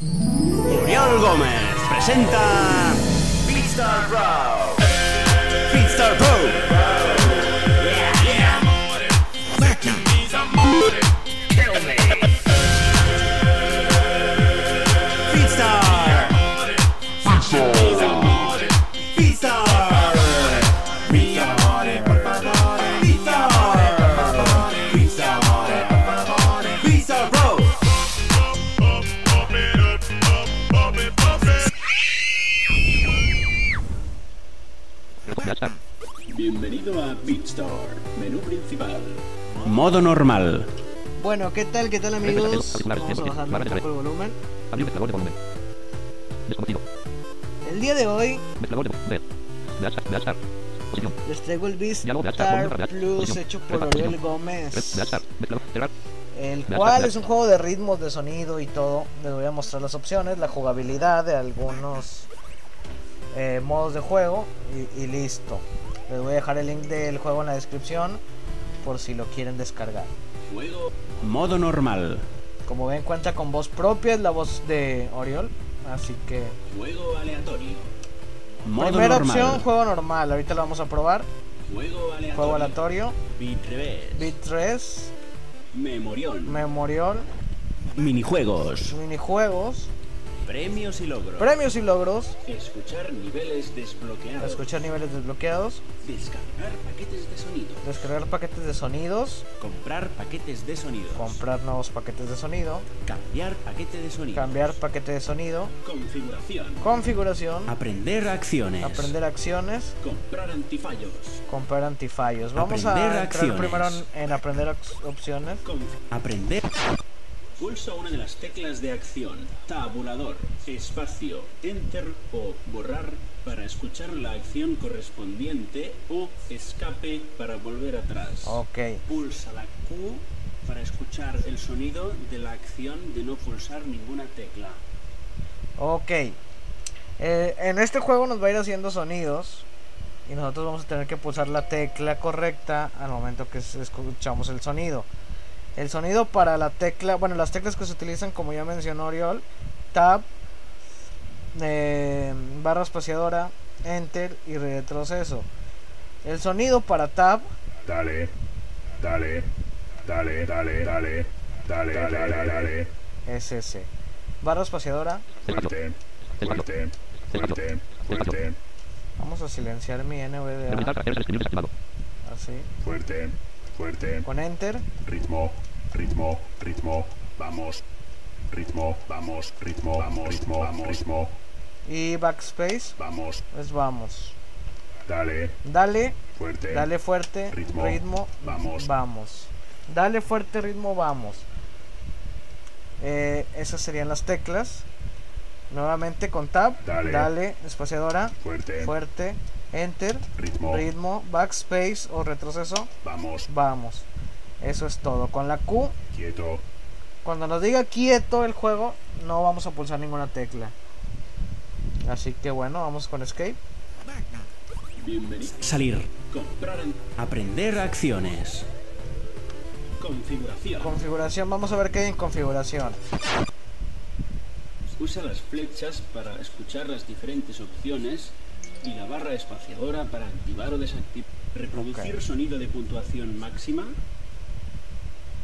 Oriol Gómez presenta. Bienvenido a BeatStar, menú principal. Modo normal. Bueno, ¿qué tal? ¿Qué tal amigos? Vamos a bajarle un poco el volumen. El día de hoy les traigo el Volumen. Plus hecho por. Oriol Gómez, el cual es un juego de ritmos, de sonido y todo. Les voy a mostrar las opciones, la jugabilidad de algunos eh, modos de juego y, y listo. Les voy a dejar el link del juego en la descripción por si lo quieren descargar. Juego Modo normal. Como ven cuenta con voz propia, es la voz de Oriol, así que Juego aleatorio. Modo primera normal. opción juego normal. Ahorita lo vamos a probar. Juego aleatorio. Juego aleatorio, Beat revés. bit 3, Memorión. memorial, Minijuegos. minijuegos, Premios y logros. premios y logros, Escuchar niveles desbloqueados. escuchar niveles desbloqueados, Descargar paquetes de sonido. descargar paquetes de sonidos, Comprar paquetes de sonido. comprar nuevos paquetes de sonido, Cambiar paquete de sonido. cambiar paquete de sonido, Configuración. configuración, Aprender acciones. aprender acciones, Comprar antifallos. comprar antifallos. Vamos a Aprender entrar acciones. primero en, en aprender opciones. Conf- Aprender. Pulsa una de las teclas de acción, tabulador, espacio, enter o borrar para escuchar la acción correspondiente o escape para volver atrás. Ok, Pulsa la Q para escuchar el sonido de la acción de no pulsar ninguna tecla. ok. Eh, en este juego nos va a ir haciendo sonidos y nosotros vamos a tener que pulsar la tecla correcta al momento que escuchamos el sonido. El sonido para la tecla, bueno, las teclas que se utilizan, como ya mencionó Oriol, Tab, eh, barra espaciadora, Enter y retroceso. El sonido para Tab. Dale, dale, dale, dale, dale, dale, dale, dale. dale. Es ese. Barra espaciadora. Fuerte, fuerte, fuerte, fuerte. Vamos a silenciar mi NVDA. Así. Fuerte, fuerte. Con Enter. Ritmo, ritmo, ritmo, vamos, ritmo, vamos, ritmo, vamos, ritmo, vamos, ritmo, Y backspace, vamos, pues vamos. dale, Dale, fuerte, dale fuerte, Ritmo, ritmo, vamos. vamos. Dale fuerte, ritmo, vamos. Eh, esas serían las teclas. Nuevamente con tab, Dale. dale, espaciadora, fuerte, fuerte, enter, ritmo, ritmo, backspace o retroceso, vamos, vamos. Eso es todo. Con la Q, quieto, cuando nos diga quieto el juego, no vamos a pulsar ninguna tecla. Así que bueno, vamos con escape. Bienvenido. Salir. Comprar Aprender acciones. configuración. Configuración, vamos a ver qué hay en configuración. Usa las flechas para escuchar las diferentes opciones y la barra espaciadora para activar o desactivar. Reproducir sonido de puntuación máxima.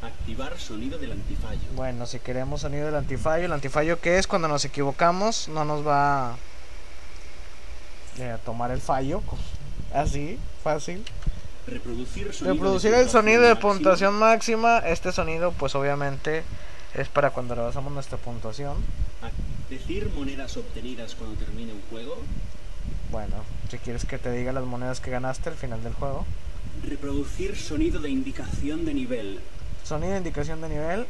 Activar sonido del antifallo. Bueno, si queremos sonido del antifallo, el antifallo que es cuando nos equivocamos, no nos va eh, a tomar el fallo. co- Así, fácil. Reproducir sonido Reproducir el sonido de puntuación máxima. Este sonido, pues obviamente, es para cuando rebasamos nuestra puntuación. Ac- Decir monedas obtenidas cuando termine un juego. Bueno, si quieres que te diga las monedas que ganaste al final del juego. Reproducir sonido de indicación de nivel. Sonido de indicación de nivel.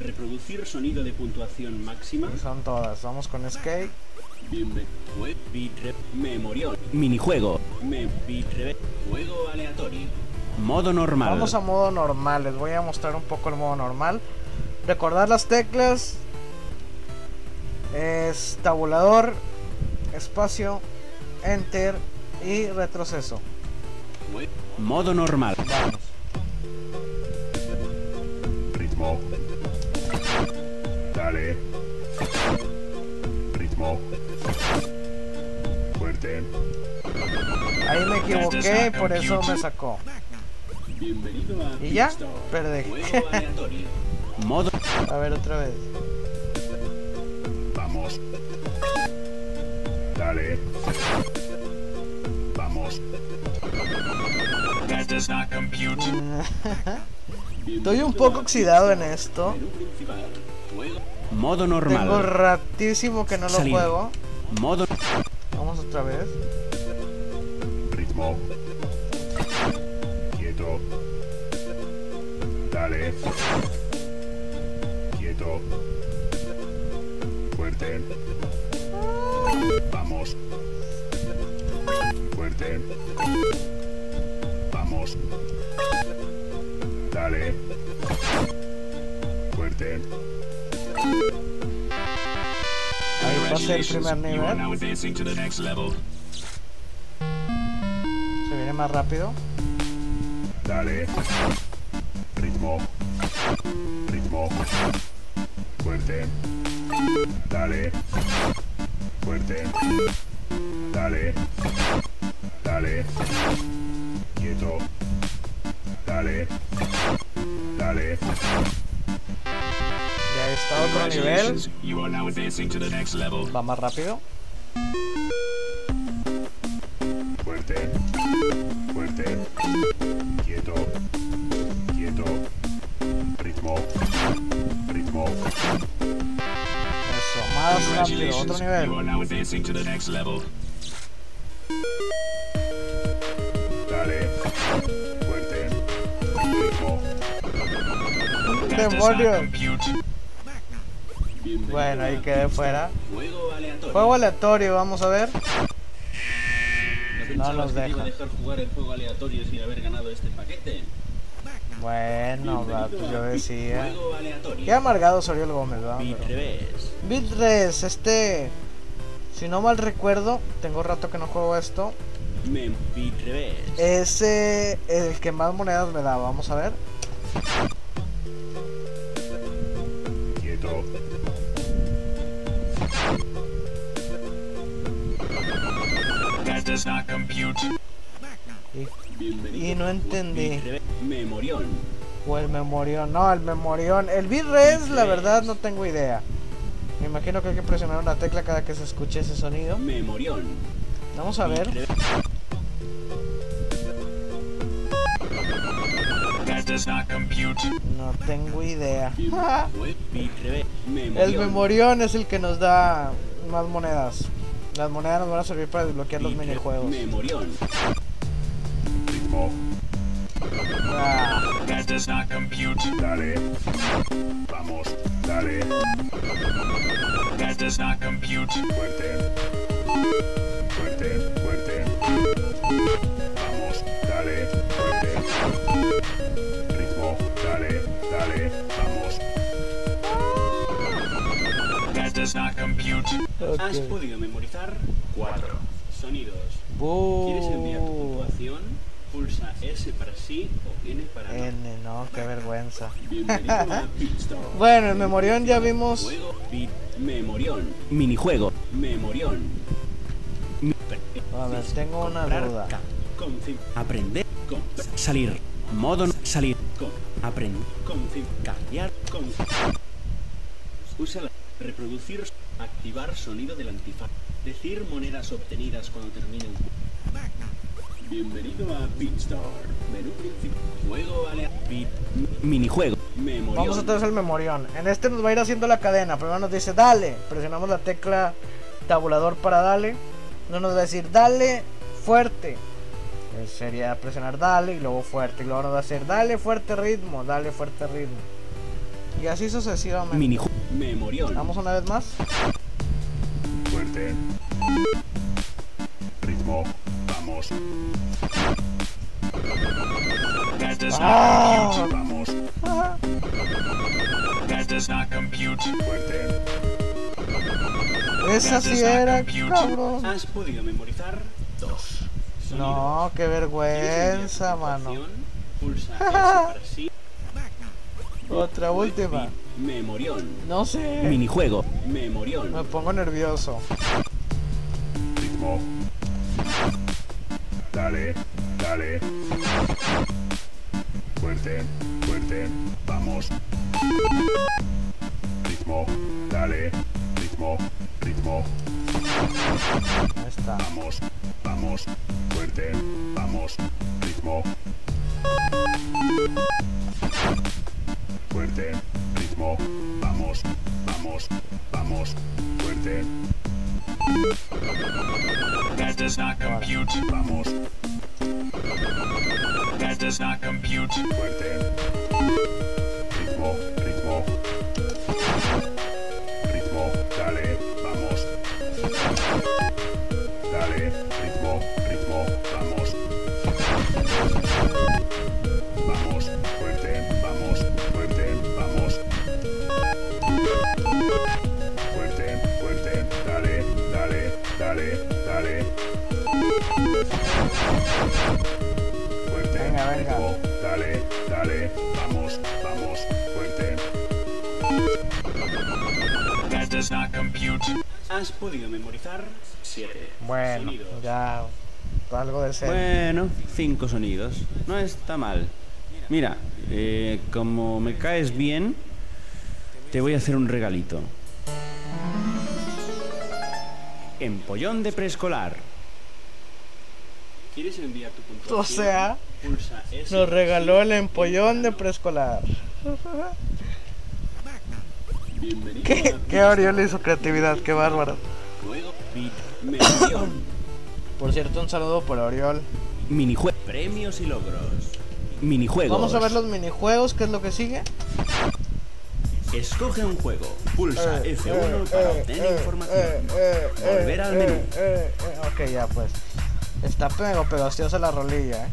Reproducir sonido de puntuación máxima. Y son todas. Vamos con bitre. Memorial. Minijuego. Juego aleatorio. Modo normal. Vamos a modo normal. Les voy a mostrar un poco el modo normal. Recordar las teclas. Es tabulador, espacio, enter y retroceso. Modo normal. Vamos. Ritmo, dale, ritmo, fuerte, Ahí me equivoqué y por eso me sacó. Bienvenido a ¿Y ya? Perdí. Modo. A ver otra vez. vamos, dale, vamos, Estoy un poco oxidado en esto. Modo Tengo normal. ratísimo que no lo juego. Modo. Vamos otra vez. ritmo, quieto, dale, quieto, fuerte, vamos, fuerte, vamos, dale, fuerte, Ahí pasé el primer nivel. Se viene más rápido. dale, ritmo, ritmo, fuerte, dale, fuerte, dale, dale, quieto, dale, dale, Está otro nivel. Va más rápido. fuerte, fuerte, quieto, quieto, ritmo, ritmo, Eso, más rápido. Otro nivel. dale, fuerte, ritmo, Demonios. Bueno, ahí quedé fuera. Juego aleatorio. Juego aleatorio, vamos a ver. ¿No pensabas nos iba a deja. dejar jugar el juego aleatorio sin haber ganado este paquete? Bueno, va, pues yo decía. Qué amargado Soriol Gómez, ¿verdad? Bit este. Si no mal recuerdo, tengo rato que no juego esto. Ese, el que más monedas me da, vamos a ver. Y no entendí. Memorión. O el memorión, no, el memorión. El bitres, la verdad, no tengo idea. Me imagino que hay que presionar una tecla cada que se escuche ese sonido. Memorión. Vamos a ver. No tengo idea. Memorión. El memorión es el que nos da más monedas. Las monedas nos van a servir para desbloquear los minijuegos. Memorión. ritmo, Ah, dale, vamos, dale, fuerte, fuerte, fuerte, vamos, dale, fuerte, ritmo, dale, dale, vamos, Has podido memorizar cuatro sonidos. Bu- ¿Quieres enviar tu puntuación? Pulsa S para sí o N para no. N, no, qué vergüenza. Bueno, el memorión ya vimos. Juego Memorión. Minijuego. Memorión. A ver, tengo una duda. Aprender. Salir. Modo. Salir. Aprender. Cambiar. Usa la. Reproducir. Activar sonido del antifaz. Decir monedas obtenidas cuando termine un Bienvenido a BitStar. Menú principal. Juego aleatorio. Minijuego. Memorión. Vamos otra vez al memorión. En este nos va a ir haciendo la cadena. Primero nos dice dale. Presionamos la tecla tabulador para dale. No nos va a decir dale fuerte. Eh, Sería presionar dale y luego fuerte. Y luego nos va a decir dale fuerte ritmo, dale fuerte ritmo. Y así sucesivamente. Minijuego. Memorión. Vamos una vez más. fuerte, ritmo, vamos, ¡Ah! vamos, Ah. fuerte, Esa sí era, cabrón. Has podido memorizar dos. No, qué ¿Quieres enviar tu vergüenza, mano. Pulsa S para sí. Otra última. Memorión. No sé. Minijuego. Memorión. Me pongo nervioso. ritmo. Dale, dale. Fuerte, fuerte, vamos. Ritmo, dale, ritmo, ritmo, Ahí está. vamos, vamos. Fuerte, vamos. Ritmo. Fuerte, ritmo, vamos, vamos, vamos. Fuerte, That does not compute. vamos, That does not compute. fuerte. Ritmo, Fuerte, Venga, venga. dale, dale, vamos, vamos, fuerte. That does not compute. Has podido memorizar 7 Bueno, sonidos. ya. Algo de ser. Bueno, cinco sonidos. No está mal. Mira, eh, como me caes bien, te voy a hacer un regalito. Empollón de preescolar. ¿Quieres enviar tu puntuación? O sea, Pulsa S. Nos regaló el empollón de preescolar. Bienvenido ¿Qué, qué Oriol y su creatividad? Qué bárbaro. Por cierto, un saludo por Oriol. Minijuego. Premios y logros. Minijuegos. Vamos a ver los minijuegos, ¿qué es lo que sigue? Escoge un juego. Pulsa Eh, F1 eh, para obtener eh, información. eh, eh, Volver al menú. eh, eh, eh, Ok, ya pues. Está pego pegostiosa la rolilla, eh.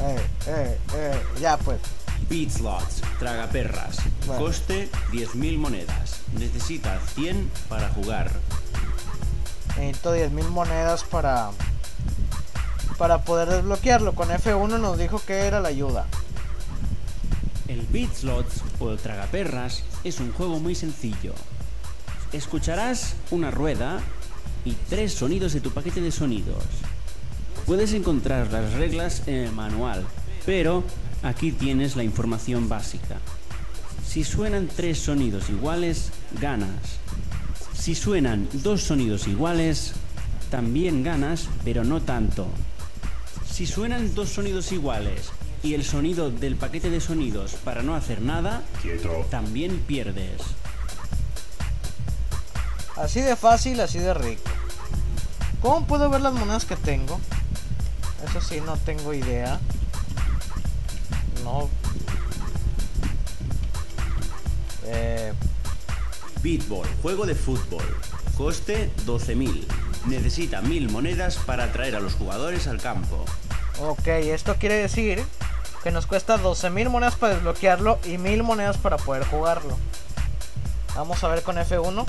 Eh, eh, eh, ya pues. Beat Slots, tragaperras. Bueno. Coste 10.000 monedas. Necesita 100 para jugar. Necesito 10.000 monedas para para poder desbloquearlo. Con F1 nos dijo que era la ayuda. El Beat Slots o el tragaperras es un juego muy sencillo. Escucharás una rueda y tres sonidos de tu paquete de sonidos. Puedes encontrar las reglas en el manual, pero aquí tienes la información básica. Si suenan tres sonidos iguales, ganas. Si suenan dos sonidos iguales, también ganas, pero no tanto. Si suenan dos sonidos iguales y el sonido del paquete de sonidos para no hacer nada, Quieto. también pierdes. Así de fácil, así de rico. ¿Cómo puedo ver las monedas que tengo? Eso sí, no tengo idea. No. Eh, Beatball, juego de fútbol. Coste 12.000. Necesita 1.000 monedas para atraer a los jugadores al campo. ok, esto quiere decir que nos cuesta 12.000 monedas para desbloquearlo y 1.000 monedas para poder jugarlo. Vamos a ver con F1.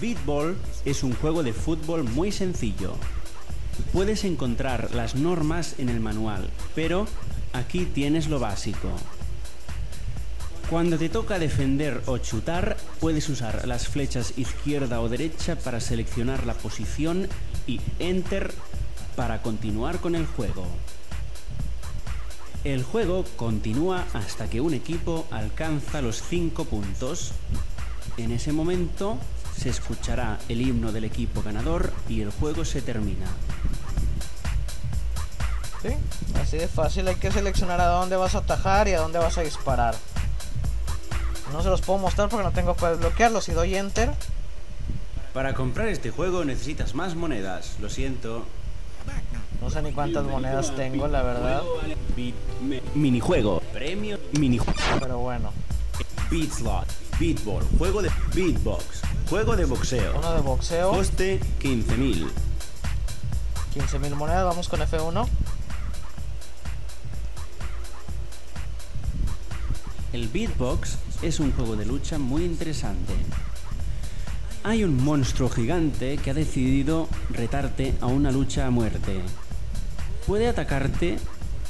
Beatball es un juego de fútbol muy sencillo. Puedes encontrar las normas en el manual, pero aquí tienes lo básico. Cuando te toca defender o chutar, puedes usar las flechas izquierda o derecha para seleccionar la posición y Enter para continuar con el juego. El juego continúa hasta que un equipo alcanza los 5 puntos. En ese momento se escuchará el himno del equipo ganador y el juego se termina. ¿Sí? Así de fácil, hay que seleccionar a dónde vas a atajar y a dónde vas a disparar. No se los puedo mostrar porque no tengo para desbloquearlo. Si doy enter, Para comprar este juego necesitas más monedas, lo siento. no sé ni cuántas monedas tengo, la verdad. Minijuego. Premio Minijuego. Pero bueno, Beat Slot, Beatball, juego de beatbox, juego de boxeo. uno de boxeo, Coste 15.000. 15.000 monedas. Vamos con F1. El beatbox es un juego de lucha muy interesante. Hay un monstruo gigante que ha decidido retarte a una lucha a muerte. Puede atacarte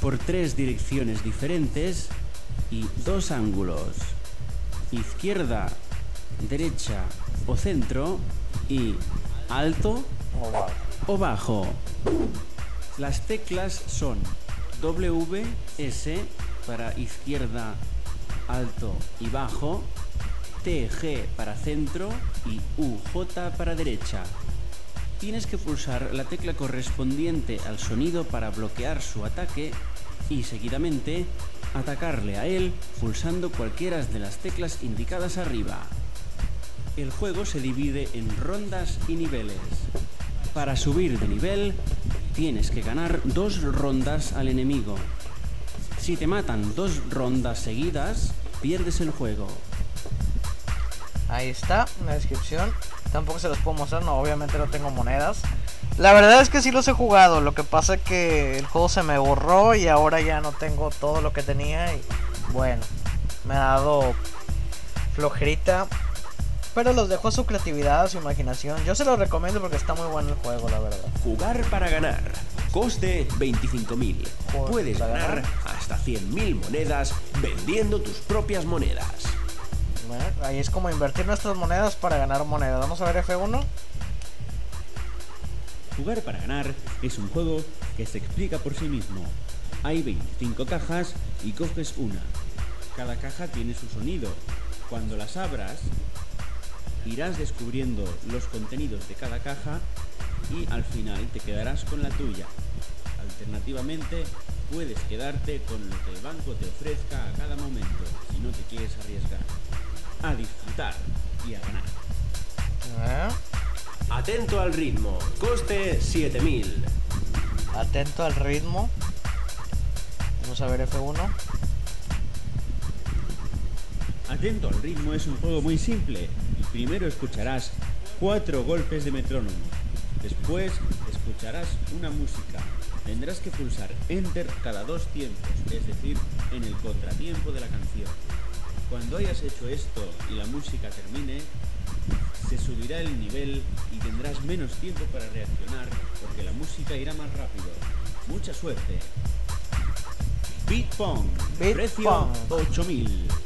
por tres direcciones diferentes y dos ángulos. Izquierda, derecha o centro y alto o bajo. Las teclas son W, S para izquierda, alto y bajo, T, G para centro y U, J para derecha. Tienes que pulsar la tecla correspondiente al sonido para bloquear su ataque y seguidamente atacarle a él pulsando cualquiera de las teclas indicadas arriba. El juego se divide en rondas y niveles. Para subir de nivel, tienes que ganar dos rondas al enemigo. Si te matan dos rondas seguidas, pierdes el juego. Ahí está, en la descripción. Tampoco se los puedo mostrar, no, obviamente no tengo monedas. La verdad es que sí los he jugado, lo que pasa es que el juego se me borró y ahora ya no tengo todo lo que tenía y bueno, me ha dado flojerita. Pero los dejo a su creatividad, a su imaginación. Yo se los recomiendo porque está muy bueno el juego, la verdad. Jugar para ganar. Coste 25.000. Jugar Puedes ganar ganar. hasta 100.000 monedas vendiendo tus propias monedas. Ahí es como invertir nuestras monedas para ganar monedas. Vamos a ver F1. Jugar para ganar es un juego que se explica por sí mismo. Hay 25 cajas y coges una. Cada caja tiene su sonido. Cuando las abras, irás descubriendo los contenidos de cada caja y al final te quedarás con la tuya. Alternativamente, puedes quedarte con lo que el banco te ofrezca a cada momento si no te quieres arriesgar. A disfrutar y a ganar. Eh, Atento al ritmo. Coste 7.000. Atento al ritmo. Vamos a ver F1. Atento al ritmo es un juego muy simple. Primero escucharás cuatro golpes de metrónomo. Después escucharás una música. Tendrás que pulsar Enter cada dos tiempos, es decir, en el contratiempo de la canción. Cuando hayas hecho esto y la música termine, se subirá el nivel y tendrás menos tiempo para reaccionar porque la música irá más rápido. Mucha suerte. Beat Pong. Beat Precio Pong. 8000.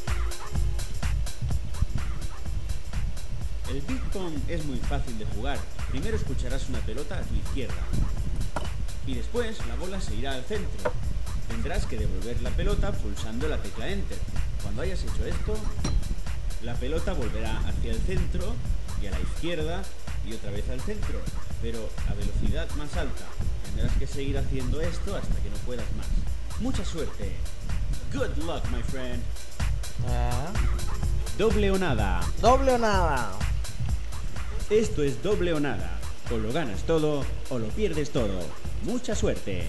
El Beat Pong es muy fácil de jugar. Primero escucharás una pelota a tu izquierda. Y después la bola se irá al centro. Tendrás que devolver la pelota pulsando la tecla Enter. Cuando hayas hecho esto, la pelota volverá hacia el centro y a la izquierda y otra vez al centro, pero a velocidad más alta. Tendrás que seguir haciendo esto hasta que no puedas más. Mucha suerte. Good luck, my friend. Eh, Doble o nada. Doble o nada. Esto es doble o nada. O lo ganas todo o lo pierdes todo. Mucha suerte.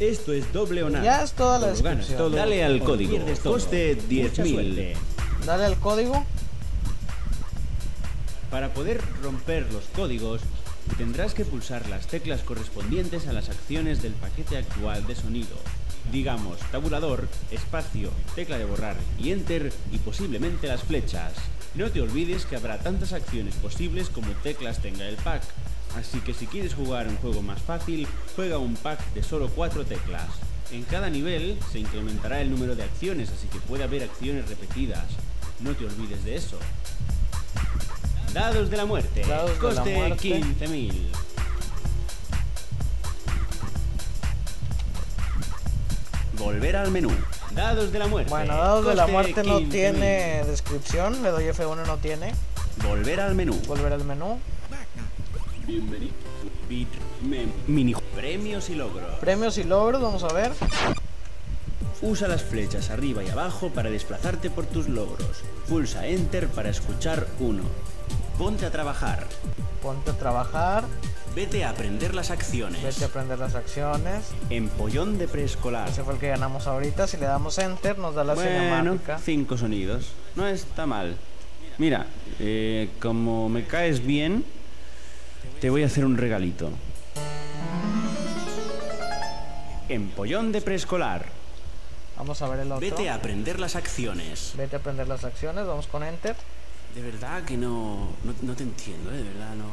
Esto es doble o nada. Ya es toda la O lo ganas descripción. todo, Dale al o lo código. pierdes todo. Coste Mucha 10.000. suerte. Dale al código. Para poder romper los códigos, tendrás que pulsar las teclas correspondientes a las acciones del paquete actual de sonido. Digamos, tabulador, espacio, tecla de borrar y enter y posiblemente las flechas. No te olvides que habrá tantas acciones posibles como teclas tenga el pack. Así que si quieres jugar un juego más fácil, juega un pack de solo 4 teclas. En cada nivel se incrementará el número de acciones, así que puede haber acciones repetidas. No te olvides de eso. Dados de la muerte. Dados Coste muerte. 15.000. Volver al menú. Dados de la muerte. Bueno, dados de la muerte no 15.000. tiene descripción. Le doy F1 no tiene. Volver al menú. Volver al menú. Bienvenido. Mini premios y logros. Premios y logros, vamos a ver. Usa las flechas arriba y abajo para desplazarte por tus logros. Pulsa Enter para escuchar uno. Ponte a trabajar. Ponte a trabajar. Vete a aprender las acciones. Vete a aprender las acciones. Empollón de preescolar. Ese fue el que ganamos ahorita. Si le damos enter, nos da la Bueno, cinemática. cinco sonidos. No está mal. Mira, eh, como me caes bien, te voy a hacer un regalito. Empollón de preescolar. Vamos a ver el otro. Vete a aprender las acciones. Vete a aprender las acciones. Vamos con enter. De verdad que no, no, no te entiendo, ¿eh? de verdad no.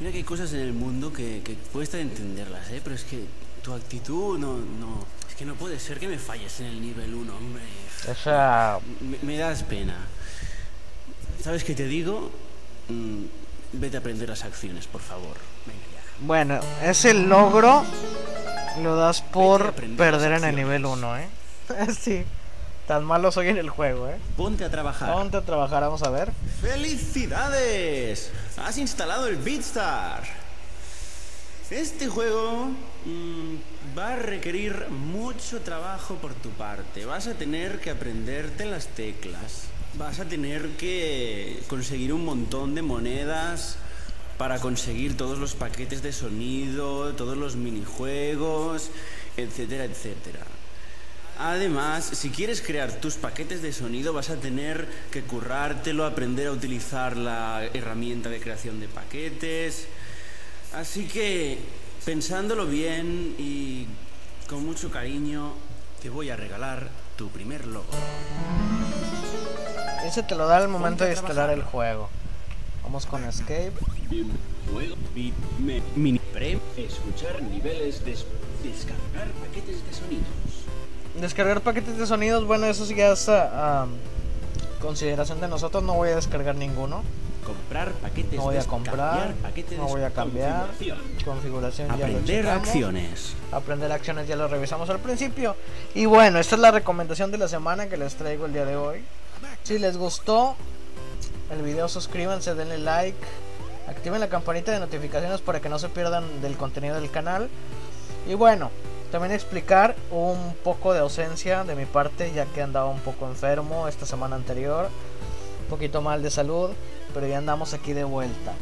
Mira que hay cosas en el mundo que, que cuesta entenderlas, ¿eh? pero es que tu actitud no, no, es que no puede ser que me falles en el nivel 1, hombre. O sea, Me, me das pena. ¿Sabes qué te digo? Mm, vete a aprender las acciones, por favor. Venga ya. bueno, ese logro lo das por perder en el nivel acciones. 1, ¿eh? sí. Tan malo soy en el juego, ¿eh? Ponte a trabajar. Ponte a trabajar, vamos a ver. ¡Felicidades! Has instalado el BeatStar. Este juego mm, va a requerir mucho trabajo por tu parte. Vas a tener que aprenderte las teclas. Vas a tener que conseguir un montón de monedas para conseguir todos los paquetes de sonido, todos los minijuegos, etcétera, etcétera. Además, si quieres crear tus paquetes de sonido, vas a tener que currártelo, aprender a utilizar la herramienta de creación de paquetes. Así que, pensándolo bien y con mucho cariño, te voy a regalar tu primer logo. Ese te lo da al momento de instalar el juego. Vamos con Escape. Juego, mini, escuchar niveles, des- descargar paquetes de sonidos. Descargar paquetes de sonidos, bueno, eso sí ya es a, consideración de nosotros. No voy a descargar ninguno. Comprar paquetes, No voy a comprar. paquetes, No voy a cambiar. Configuración. Configuración ya lo aprender acciones. Aprender acciones ya lo revisamos al principio. Y bueno, esta es la recomendación de la semana que les traigo el día de hoy. Si les gustó el video, suscríbanse, denle like, activen la campanita de notificaciones para que no se pierdan del contenido del canal. Y bueno, también explicar un poco de ausencia de mi parte, ya que andaba un poco enfermo esta semana anterior, un poquito mal de salud, pero ya andamos aquí de vuelta.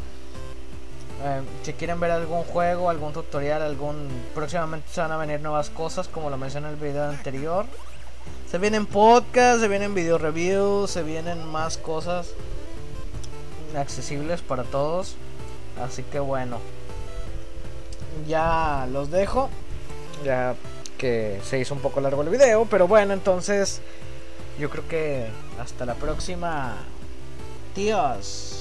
Eh, si quieren ver algún juego, algún tutorial, algún próximamente se van a venir nuevas cosas, como lo mencioné en el video anterior. Se vienen podcasts, se vienen video reviews, se vienen más cosas accesibles para todos. Así que bueno, ya los dejo. Ya que se hizo un poco largo el video, pero bueno, entonces yo creo que hasta la próxima. Tíos.